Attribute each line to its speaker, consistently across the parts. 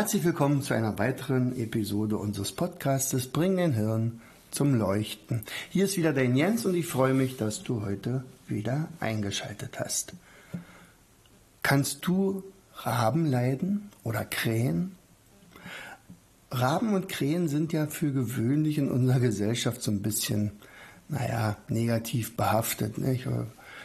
Speaker 1: Herzlich willkommen zu einer weiteren Episode unseres Podcastes Bring dein Hirn zum Leuchten. Hier ist wieder dein Jens und ich freue mich, dass du heute wieder eingeschaltet hast. Kannst du Raben leiden oder Krähen? Raben und Krähen sind ja für gewöhnlich in unserer Gesellschaft so ein bisschen, naja, negativ behaftet. Nicht?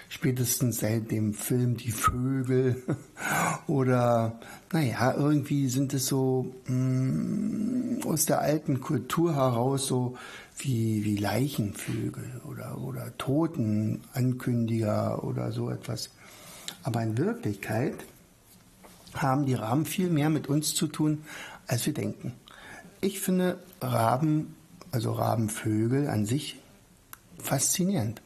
Speaker 1: Spätestens seit dem Film Die Vögel oder, naja, irgendwie sind es so mh, mm, aus der alten Kultur heraus so wie, wie Leichenvögel oder, oder Totenankündiger oder so etwas. Aber in Wirklichkeit haben die Raben viel mehr mit uns zu tun, als wir denken. Ich finde Raben, also Rabenvögel an sich faszinierend.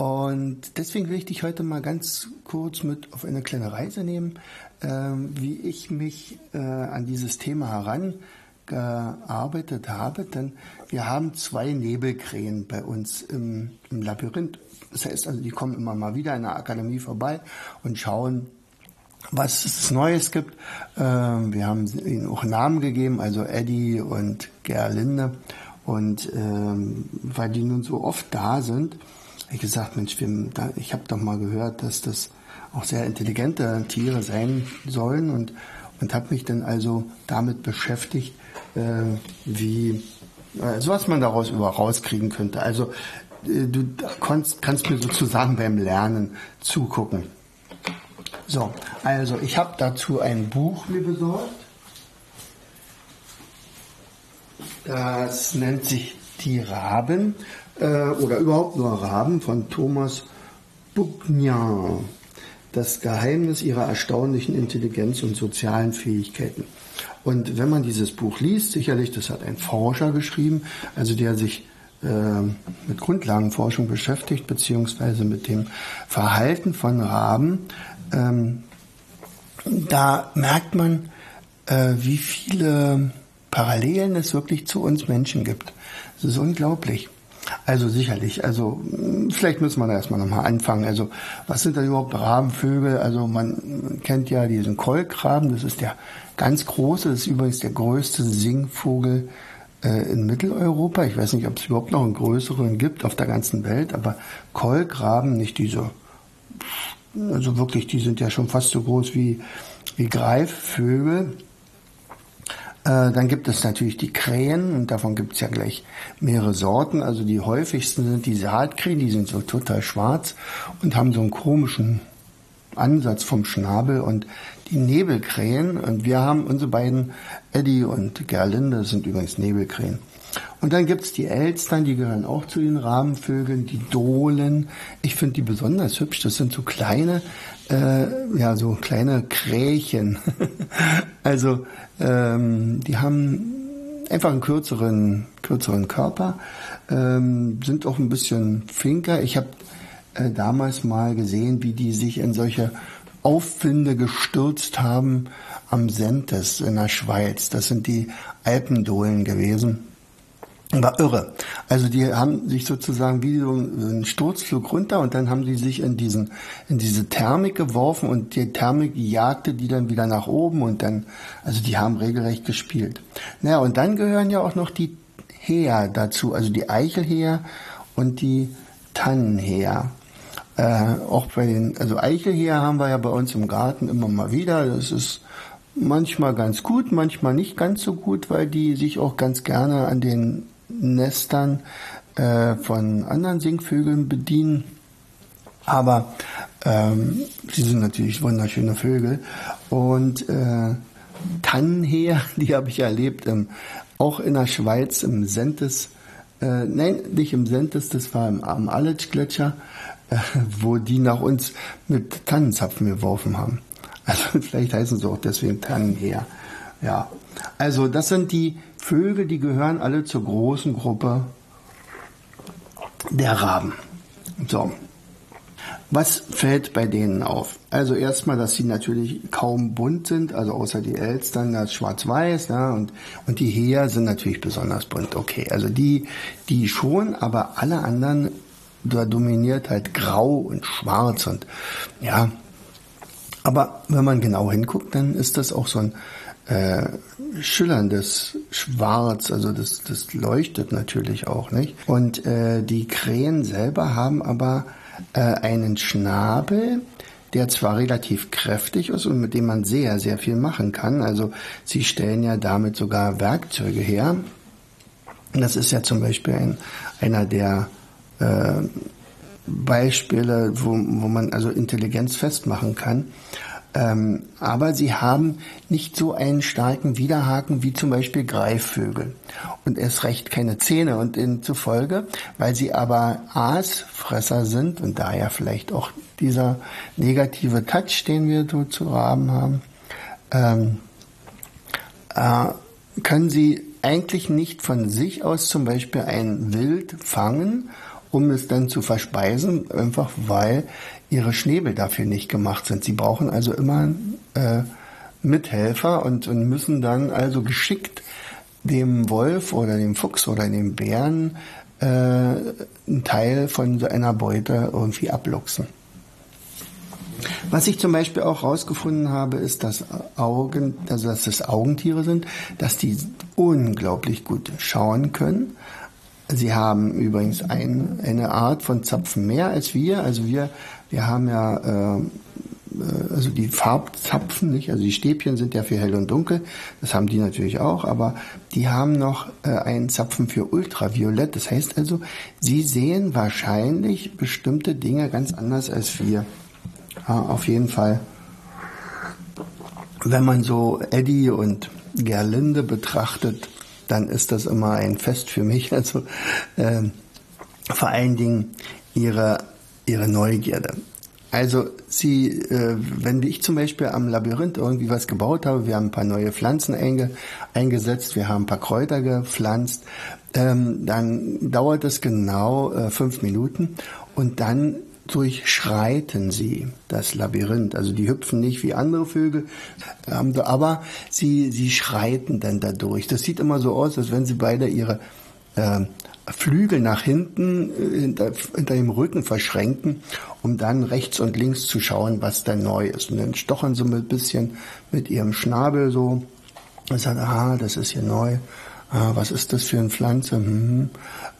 Speaker 1: Und deswegen will ich dich heute mal ganz kurz mit auf eine kleine Reise nehmen, äh, wie ich mich äh, an dieses Thema herangearbeitet habe. Denn wir haben zwei Nebelkrähen bei uns im, im Labyrinth. Das heißt also, die kommen immer mal wieder in der Akademie vorbei und schauen, was es Neues gibt. Ähm, wir haben ihnen auch Namen gegeben, also Eddie und Gerlinde. Und ähm, weil die nun so oft da sind, ich gesagt, Mensch, ich habe doch mal gehört, dass das auch sehr intelligente Tiere sein sollen und, und habe mich dann also damit beschäftigt, äh, wie, äh, so was man daraus über rauskriegen könnte. Also äh, du kannst, kannst mir sozusagen beim Lernen zugucken. So, also ich habe dazu ein Buch mir besorgt. Das nennt sich Die Raben oder überhaupt nur Raben von Thomas Bougnan. Das Geheimnis ihrer erstaunlichen Intelligenz und sozialen Fähigkeiten. Und wenn man dieses Buch liest, sicherlich, das hat ein Forscher geschrieben, also der sich äh, mit Grundlagenforschung beschäftigt, beziehungsweise mit dem Verhalten von Raben, ähm, da merkt man, äh, wie viele Parallelen es wirklich zu uns Menschen gibt. Das ist unglaublich. Also sicherlich, also vielleicht müssen wir da erstmal nochmal anfangen. Also was sind da überhaupt Rabenvögel? Also man kennt ja diesen Kolkraben, das ist der ganz große, das ist übrigens der größte Singvogel äh, in Mitteleuropa. Ich weiß nicht, ob es überhaupt noch einen größeren gibt auf der ganzen Welt, aber Kolkraben, nicht diese also wirklich, die sind ja schon fast so groß wie, wie Greifvögel. Äh, dann gibt es natürlich die Krähen und davon gibt es ja gleich mehrere Sorten. Also die häufigsten sind die Saatkrähen, die sind so total schwarz und haben so einen komischen Ansatz vom Schnabel und die Nebelkrähen und wir haben unsere beiden Eddie und Gerlinde, sind übrigens Nebelkrähen. Und dann gibt's die Elstern, die gehören auch zu den Rahmenvögeln, die Dohlen. Ich finde die besonders hübsch. Das sind so kleine, äh, ja, so kleine Krähen. also ähm, die haben einfach einen kürzeren, kürzeren Körper, ähm, sind auch ein bisschen finker. Ich habe äh, damals mal gesehen, wie die sich in solche Aufwinde gestürzt haben am Sentes in der Schweiz. Das sind die Alpendohlen gewesen. War irre. Also die haben sich sozusagen wie so einen Sturzflug runter und dann haben die sich in diesen, in diese Thermik geworfen und die Thermik jagte die dann wieder nach oben und dann, also die haben regelrecht gespielt. Naja, und dann gehören ja auch noch die Heer dazu, also die Eichelheer und die Tannenheer. Äh, auch bei den, also Eichelheer haben wir ja bei uns im Garten immer mal wieder. Das ist manchmal ganz gut, manchmal nicht ganz so gut, weil die sich auch ganz gerne an den Nestern äh, von anderen Singvögeln bedienen. Aber ähm, sie sind natürlich wunderschöne Vögel. Und äh, Tannenheer, die habe ich erlebt, ähm, auch in der Schweiz im Sentes, äh, nein, nicht im Sentes, das war im, am Aletsch-Gletscher, wo die nach uns mit Tannenzapfen geworfen haben. Also vielleicht heißen sie auch deswegen Tannenheer. Ja, also das sind die Vögel, die gehören alle zur großen Gruppe der Raben. So. Was fällt bei denen auf? Also erstmal, dass sie natürlich kaum bunt sind, also außer die Elstern, das schwarz-weiß, ja, und, und die Heer sind natürlich besonders bunt. Okay, also die, die schon, aber alle anderen, da dominiert halt grau und schwarz und, ja. Aber wenn man genau hinguckt, dann ist das auch so ein, äh, schillerndes Schwarz, also das, das leuchtet natürlich auch, nicht? Und äh, die Krähen selber haben aber äh, einen Schnabel, der zwar relativ kräftig ist und mit dem man sehr, sehr viel machen kann. Also sie stellen ja damit sogar Werkzeuge her. Das ist ja zum Beispiel ein, einer der äh, Beispiele, wo, wo man also Intelligenz festmachen kann. Ähm, aber sie haben nicht so einen starken Widerhaken wie zum Beispiel Greifvögel und erst recht keine Zähne und zufolge, weil sie aber Aasfresser sind und daher vielleicht auch dieser negative Touch, den wir so zu haben haben, ähm, äh, können sie eigentlich nicht von sich aus zum Beispiel ein Wild fangen, um es dann zu verspeisen, einfach weil ihre Schnäbel dafür nicht gemacht sind. Sie brauchen also immer äh, Mithelfer und, und müssen dann also geschickt dem Wolf oder dem Fuchs oder dem Bären äh, einen Teil von so einer Beute irgendwie abluchsen. Was ich zum Beispiel auch herausgefunden habe, ist, dass Augen, also dass es Augentiere sind, dass die unglaublich gut schauen können. Sie haben übrigens ein, eine Art von Zapfen mehr als wir. Also wir wir haben ja äh, also die Farbzapfen, nicht? Also die Stäbchen sind ja für hell und dunkel. Das haben die natürlich auch, aber die haben noch äh, einen Zapfen für ultraviolett. Das heißt also, sie sehen wahrscheinlich bestimmte Dinge ganz anders als wir. Ja, auf jeden Fall. Wenn man so Eddie und Gerlinde betrachtet, dann ist das immer ein Fest für mich. Also äh, vor allen Dingen ihre ihre Neugierde. Also sie, äh, wenn ich zum Beispiel am Labyrinth irgendwie was gebaut habe, wir haben ein paar neue Pflanzen einge, eingesetzt, wir haben ein paar Kräuter gepflanzt, ähm, dann dauert es genau äh, fünf Minuten und dann durchschreiten sie das Labyrinth. Also die hüpfen nicht wie andere Vögel, aber sie, sie schreiten dann dadurch. Das sieht immer so aus, als wenn sie beide ihre äh, Flügel nach hinten äh, hinter, hinter dem Rücken verschränken, um dann rechts und links zu schauen, was da neu ist. Und dann stochern sie ein bisschen mit ihrem Schnabel so und sagen, ah, das ist hier neu. Ah, was ist das für eine Pflanze? Hm,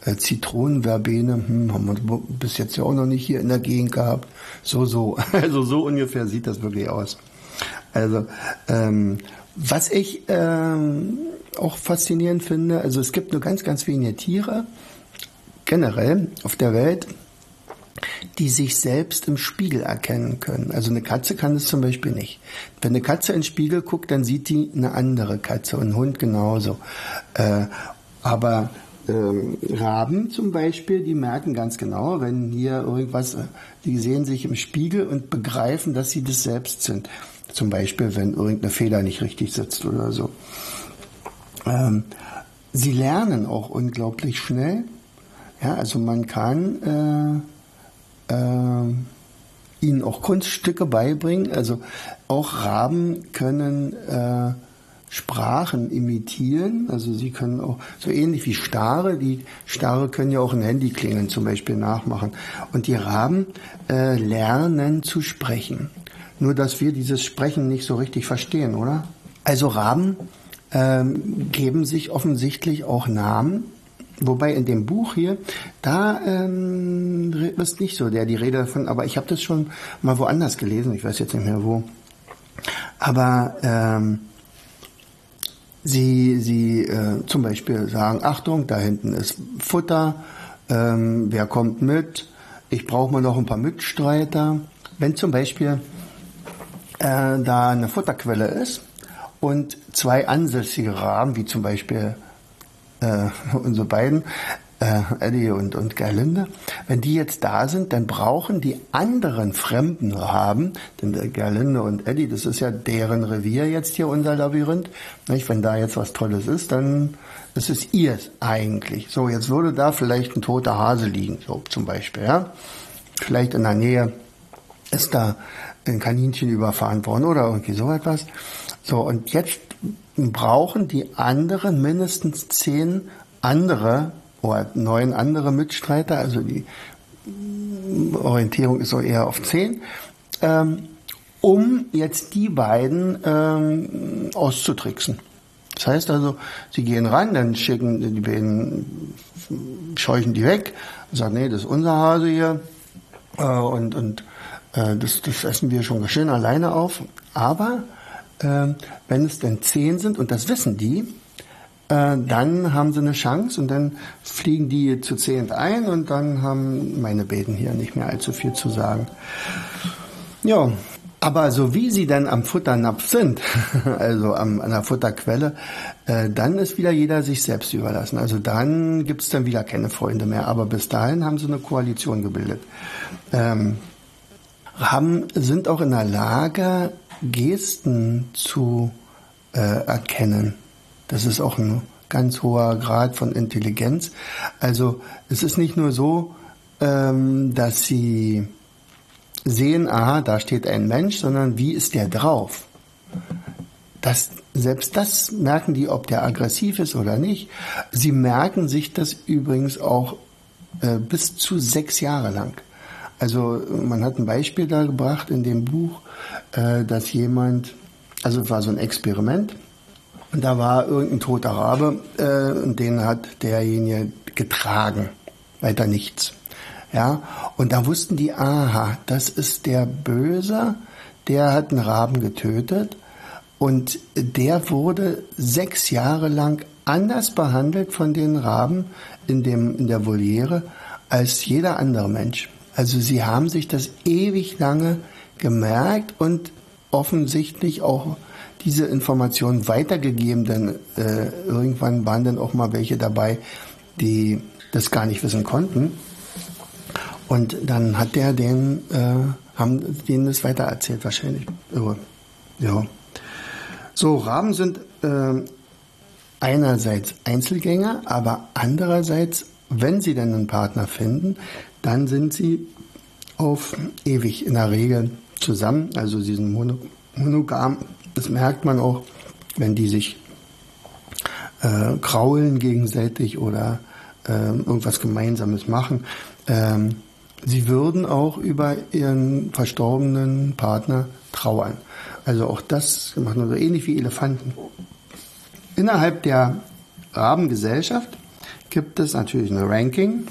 Speaker 1: äh, Zitronenverbene, hm, haben wir bis jetzt ja auch noch nicht hier in der Gegend gehabt. So, so. Also so ungefähr sieht das wirklich aus. Also, ähm, was ich ähm, auch faszinierend finde, also es gibt nur ganz, ganz wenige Tiere generell auf der Welt, die sich selbst im Spiegel erkennen können. Also eine Katze kann das zum Beispiel nicht. Wenn eine Katze in den Spiegel guckt, dann sieht die eine andere Katze und ein Hund genauso. Äh, aber ähm, Raben zum Beispiel, die merken ganz genau, wenn hier irgendwas, die sehen sich im Spiegel und begreifen, dass sie das selbst sind. Zum Beispiel, wenn irgendeine Feder nicht richtig sitzt oder so. Ähm, sie lernen auch unglaublich schnell. Ja, also man kann äh, äh, ihnen auch Kunststücke beibringen. Also auch Raben können äh, Sprachen imitieren. Also sie können auch so ähnlich wie Stare. Die Stare können ja auch ein Handyklingeln zum Beispiel nachmachen. Und die Raben äh, lernen zu sprechen. Nur dass wir dieses Sprechen nicht so richtig verstehen, oder? Also Raben ähm, geben sich offensichtlich auch Namen. Wobei in dem Buch hier, da ähm, ist nicht so der die Rede davon, aber ich habe das schon mal woanders gelesen, ich weiß jetzt nicht mehr wo. Aber ähm, sie, sie äh, zum Beispiel sagen, Achtung, da hinten ist Futter, ähm, wer kommt mit, ich brauche mal noch ein paar Mitstreiter. Wenn zum Beispiel äh, da eine Futterquelle ist und zwei ansässige Raben, wie zum Beispiel äh, unsere beiden, äh, Eddie und, und Gerlinde, wenn die jetzt da sind, dann brauchen die anderen fremden Raben, denn Gerlinde und Eddie, das ist ja deren Revier jetzt hier, unser Labyrinth. Nicht? Wenn da jetzt was Tolles ist, dann ist es ihrs eigentlich. So, jetzt würde da vielleicht ein toter Hase liegen, so zum Beispiel, ja. Vielleicht in der Nähe ist da ein Kaninchen überfahren worden oder irgendwie so etwas. So, und jetzt brauchen die anderen mindestens zehn andere oder neun andere Mitstreiter, also die Orientierung ist so eher auf zehn, ähm, um jetzt die beiden ähm, auszutricksen. Das heißt also, sie gehen ran, dann schicken die beiden, scheuchen die weg sagen, nee, das ist unser Hase hier äh, und, und äh, das, das essen wir schon schön alleine auf. Aber wenn es denn zehn sind, und das wissen die, äh, dann haben sie eine Chance und dann fliegen die zu zehnt ein und dann haben meine Beten hier nicht mehr allzu viel zu sagen. Ja, aber so wie sie dann am Futternapf sind, also am, an der Futterquelle, äh, dann ist wieder jeder sich selbst überlassen. Also dann gibt's dann wieder keine Freunde mehr. Aber bis dahin haben sie eine Koalition gebildet. Ähm, haben, sind auch in der Lage, Gesten zu äh, erkennen. Das ist auch ein ganz hoher Grad von Intelligenz. Also es ist nicht nur so, ähm, dass sie sehen, aha, da steht ein Mensch, sondern wie ist der drauf? Das, selbst das merken die, ob der aggressiv ist oder nicht. Sie merken sich das übrigens auch äh, bis zu sechs Jahre lang. Also man hat ein Beispiel da gebracht in dem Buch, äh, dass jemand, also es war so ein Experiment, und da war irgendein toter Rabe äh, und den hat derjenige getragen. Weiter nichts. Ja, und da wussten die, aha, das ist der Böse, der hat einen Raben getötet und der wurde sechs Jahre lang anders behandelt von den Raben in, dem, in der Voliere als jeder andere Mensch. Also sie haben sich das ewig lange gemerkt und offensichtlich auch diese Informationen weitergegeben, denn äh, irgendwann waren dann auch mal welche dabei, die das gar nicht wissen konnten. Und dann hat der den, äh, haben denen das weitererzählt wahrscheinlich. Ja. So, Raben sind äh, einerseits Einzelgänger, aber andererseits, wenn sie dann einen Partner finden, dann sind sie auf ewig in der Regel zusammen. Also sie sind monogam das merkt man auch, wenn die sich äh, kraulen gegenseitig oder äh, irgendwas Gemeinsames machen. Ähm, sie würden auch über ihren verstorbenen Partner trauern. Also auch das macht man so ähnlich wie Elefanten. Innerhalb der Rabengesellschaft gibt es natürlich eine Ranking,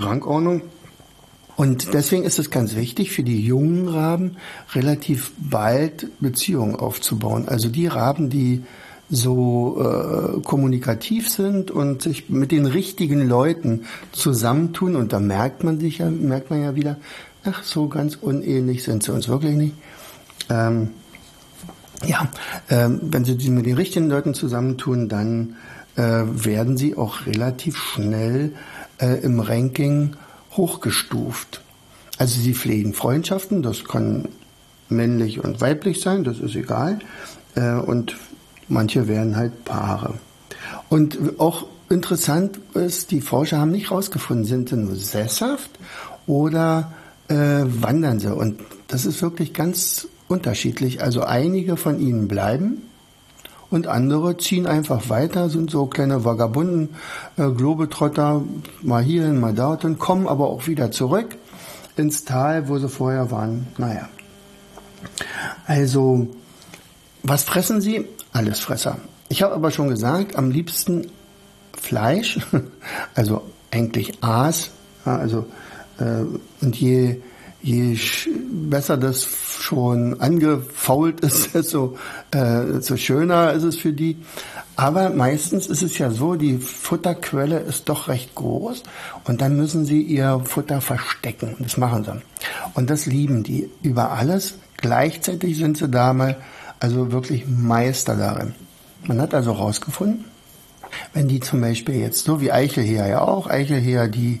Speaker 1: Rangordnung und deswegen ist es ganz wichtig für die jungen Raben relativ bald Beziehungen aufzubauen. Also die Raben, die so äh, kommunikativ sind und sich mit den richtigen Leuten zusammentun und da merkt man sich ja, merkt man ja wieder, ach so ganz unähnlich sind sie uns wirklich nicht. Ähm, ja, ähm, wenn sie mit den richtigen Leuten zusammentun, dann äh, werden sie auch relativ schnell äh, im Ranking hochgestuft. Also sie pflegen Freundschaften, das kann männlich und weiblich sein, das ist egal. Äh, und manche werden halt Paare. Und auch interessant ist, die Forscher haben nicht herausgefunden, sind sie nur sesshaft oder äh, wandern sie. Und das ist wirklich ganz unterschiedlich. Also einige von ihnen bleiben und andere ziehen einfach weiter, sind so kleine Vagabunden, äh, Globetrotter, mal hierhin, mal dorthin, kommen aber auch wieder zurück ins Tal, wo sie vorher waren. Naja. Also, was fressen sie? Alles Fresser. Ich habe aber schon gesagt, am liebsten Fleisch, also eigentlich Aas, also äh, und je je besser das schon angefault ist, desto, äh, desto schöner ist es für die. Aber meistens ist es ja so, die Futterquelle ist doch recht groß und dann müssen sie ihr Futter verstecken. Das machen sie. Und das lieben die über alles. Gleichzeitig sind sie da mal also wirklich Meister darin. Man hat also herausgefunden, Wenn die zum Beispiel jetzt, so wie Eichelheer ja auch, Eichelheer, die,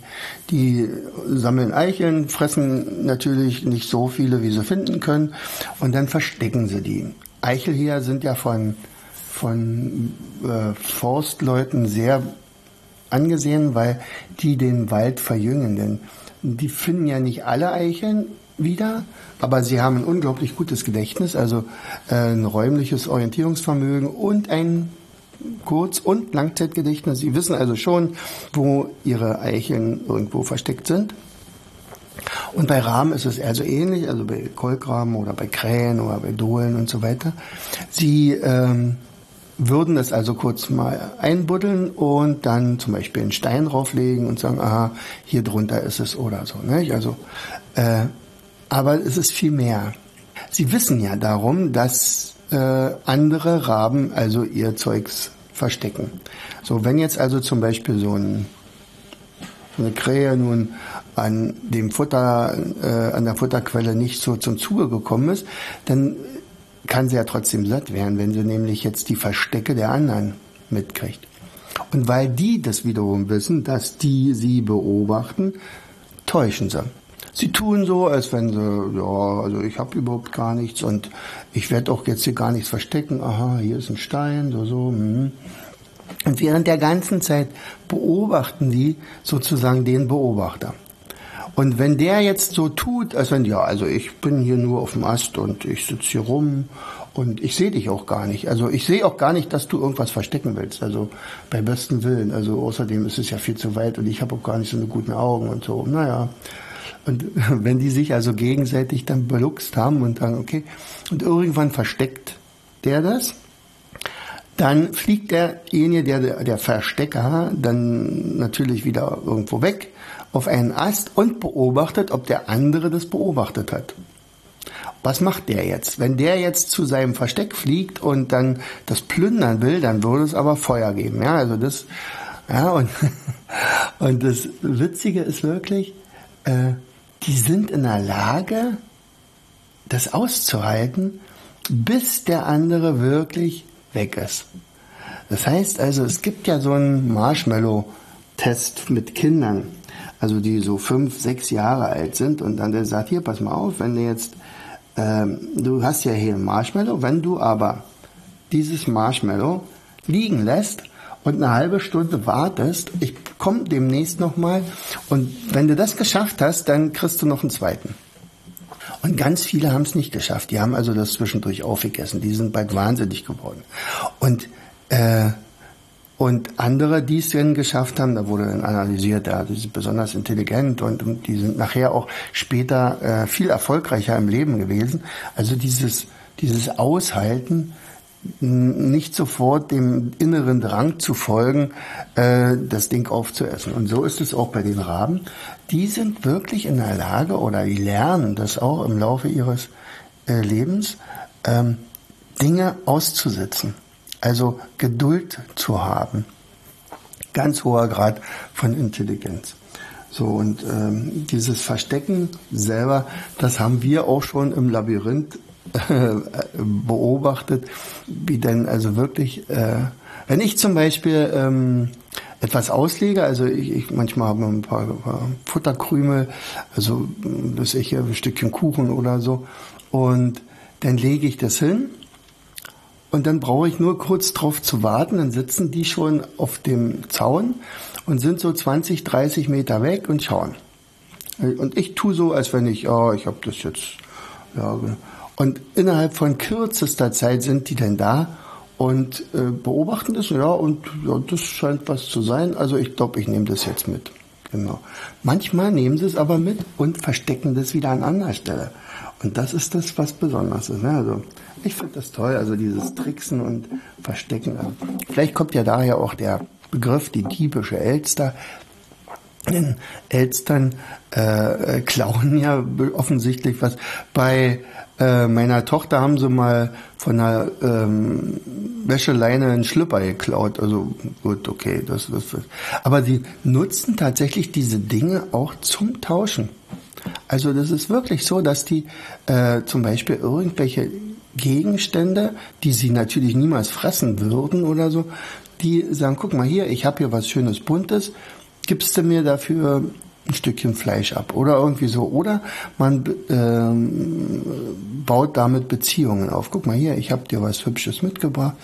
Speaker 1: die sammeln Eicheln, fressen natürlich nicht so viele, wie sie finden können, und dann verstecken sie die. Eichelheer sind ja von, von äh, Forstleuten sehr angesehen, weil die den Wald verjüngen. Denn die finden ja nicht alle Eicheln wieder, aber sie haben ein unglaublich gutes Gedächtnis, also äh, ein räumliches Orientierungsvermögen und ein Kurz- und Langzeitgedächtnis. Sie wissen also schon, wo ihre Eicheln irgendwo versteckt sind. Und bei Rahmen ist es also ähnlich, also bei Kolkraben oder bei Krähen oder bei Dohlen und so weiter. Sie ähm, würden es also kurz mal einbuddeln und dann zum Beispiel einen Stein drauflegen und sagen, aha, hier drunter ist es oder so. Nicht? Also, äh, aber es ist viel mehr. Sie wissen ja darum, dass äh, andere Raben also ihr Zeugs verstecken. So, wenn jetzt also zum Beispiel so, ein, so eine Krähe nun an dem Futter, äh, an der Futterquelle nicht so zum Zuge gekommen ist, dann kann sie ja trotzdem satt werden, wenn sie nämlich jetzt die Verstecke der anderen mitkriegt. Und weil die das wiederum wissen, dass die sie beobachten, täuschen sie. Sie tun so, als wenn sie, ja, also ich habe überhaupt gar nichts und ich werde auch jetzt hier gar nichts verstecken. Aha, hier ist ein Stein, so, so. Hm. Und während der ganzen Zeit beobachten die sozusagen den Beobachter. Und wenn der jetzt so tut, als wenn, ja, also ich bin hier nur auf dem Ast und ich sitze hier rum und ich sehe dich auch gar nicht. Also ich sehe auch gar nicht, dass du irgendwas verstecken willst. Also bei bestem Willen. Also außerdem ist es ja viel zu weit und ich habe auch gar nicht so eine guten Augen und so. Naja. Und wenn die sich also gegenseitig dann beluchst haben und sagen, okay, und irgendwann versteckt der das, dann fliegt derjenige, der, der Verstecker, dann natürlich wieder irgendwo weg auf einen Ast und beobachtet, ob der andere das beobachtet hat. Was macht der jetzt? Wenn der jetzt zu seinem Versteck fliegt und dann das plündern will, dann würde es aber Feuer geben. Ja, also das, ja, und, und das Witzige ist wirklich, äh, die sind in der Lage, das auszuhalten, bis der andere wirklich weg ist. Das heißt also, es gibt ja so einen Marshmallow-Test mit Kindern also die so fünf, sechs Jahre alt sind und dann der sagt, hier, pass mal auf, wenn du jetzt, ähm, du hast ja hier ein Marshmallow, wenn du aber dieses Marshmallow liegen lässt und eine halbe Stunde wartest, ich komme demnächst nochmal und wenn du das geschafft hast, dann kriegst du noch einen zweiten. Und ganz viele haben es nicht geschafft. Die haben also das zwischendurch aufgegessen. Die sind bald wahnsinnig geworden. Und äh, und andere, die es dann geschafft haben, da wurde dann analysiert, ja, die sind besonders intelligent und, die sind nachher auch später äh, viel erfolgreicher im Leben gewesen. Also dieses, dieses Aushalten, nicht sofort dem inneren Drang zu folgen, äh, das Ding aufzuessen. Und so ist es auch bei den Raben. Die sind wirklich in der Lage oder die lernen das auch im Laufe ihres äh, Lebens, ähm, Dinge auszusitzen. Also Geduld zu haben. Ganz hoher Grad von Intelligenz. So, und ähm, dieses Verstecken selber, das haben wir auch schon im Labyrinth beobachtet, wie denn also wirklich, äh, wenn ich zum Beispiel ähm, etwas auslege, also ich, ich manchmal habe ein paar, paar Futterkrümel, also das ich ein Stückchen Kuchen oder so, und dann lege ich das hin und dann brauche ich nur kurz drauf zu warten, dann sitzen die schon auf dem Zaun und sind so 20, 30 Meter weg und schauen. Und ich tue so, als wenn ich, oh, ich habe das jetzt, ja. Und innerhalb von kürzester Zeit sind die dann da und äh, beobachten das, ja, und ja, das scheint was zu sein. Also ich glaube, ich nehme das jetzt mit. Genau. Manchmal nehmen sie es aber mit und verstecken das wieder an anderer Stelle. Und das ist das, was besonders ist. Ne? Also ich finde das toll, also dieses Tricksen und Verstecken. Vielleicht kommt ja daher auch der Begriff die diebische Elster. Denn Elstern äh, klauen ja offensichtlich was. Bei äh, meiner Tochter haben sie mal von einer ähm, Wäscheleine einen Schlüpper geklaut. Also gut, okay, das, das, das. Aber sie nutzen tatsächlich diese Dinge auch zum Tauschen. Also das ist wirklich so, dass die äh, zum Beispiel irgendwelche Gegenstände, die sie natürlich niemals fressen würden oder so, die sagen, guck mal hier, ich habe hier was Schönes Buntes, gibst du mir dafür ein Stückchen Fleisch ab oder irgendwie so. Oder man ähm, baut damit Beziehungen auf. Guck mal hier, ich habe dir was Hübsches mitgebracht,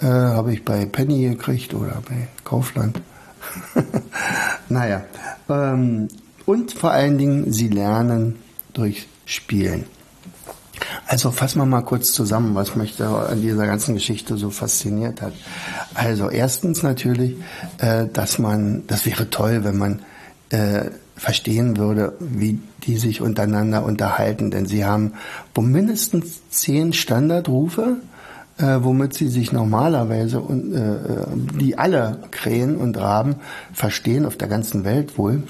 Speaker 1: äh, habe ich bei Penny gekriegt oder bei Kaufland. naja, ähm, und vor allen Dingen, sie lernen durch Spielen. Also fassen wir mal kurz zusammen, was mich da an dieser ganzen Geschichte so fasziniert hat. Also erstens natürlich, äh, dass man, das wäre toll, wenn man äh, verstehen würde, wie die sich untereinander unterhalten, denn sie haben mindestens zehn Standardrufe, äh, womit sie sich normalerweise und äh, die alle Krähen und Raben verstehen auf der ganzen Welt wohl.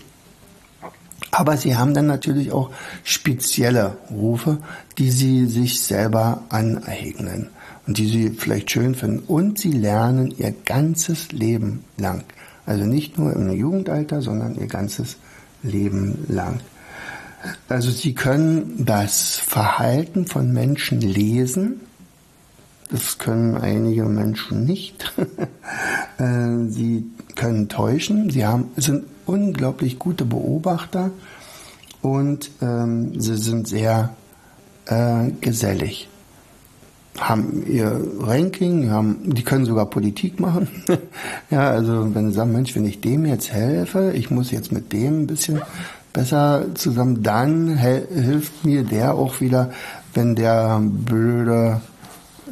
Speaker 1: Aber sie haben dann natürlich auch spezielle Rufe, die sie sich selber aneignen und die sie vielleicht schön finden. Und sie lernen ihr ganzes Leben lang. Also nicht nur im Jugendalter, sondern ihr ganzes Leben lang. Also sie können das Verhalten von Menschen lesen. Das können einige Menschen nicht. Äh, sie können täuschen. Sie haben, sind unglaublich gute Beobachter und ähm, sie sind sehr äh, gesellig. Haben ihr Ranking, haben, die können sogar Politik machen. ja, also wenn sie sagen, Mensch, wenn ich dem jetzt helfe, ich muss jetzt mit dem ein bisschen besser zusammen, dann hilft mir der auch wieder, wenn der blöde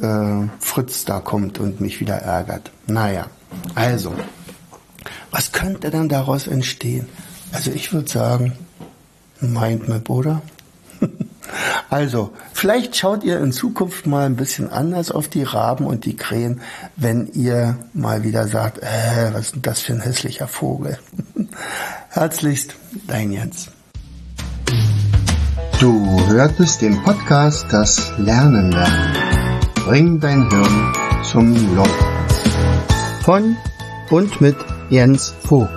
Speaker 1: äh, Fritz da kommt und mich wieder ärgert. Naja, also, was könnte dann daraus entstehen? Also ich würde sagen, Mindmap, oder? also, vielleicht schaut ihr in Zukunft mal ein bisschen anders auf die Raben und die Krähen, wenn ihr mal wieder sagt, äh, was ist denn das für ein hässlicher Vogel? Herzlichst, dein Jens.
Speaker 2: Du hörtest den Podcast Das Lernen lernen. Bring dein Hirn zum Laufen. Von und mit Jens Vogt,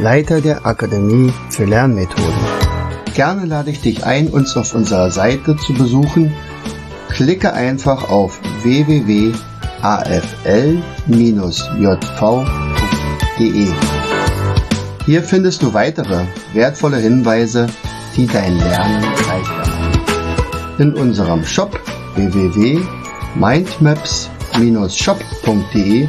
Speaker 2: Leiter der Akademie für Lernmethoden. Gerne lade ich dich ein, uns auf unserer Seite zu besuchen. Klicke einfach auf www.afl-jv.de. Hier findest du weitere wertvolle Hinweise, die dein Lernen leichter machen. In unserem Shop www.mindmaps-shop.de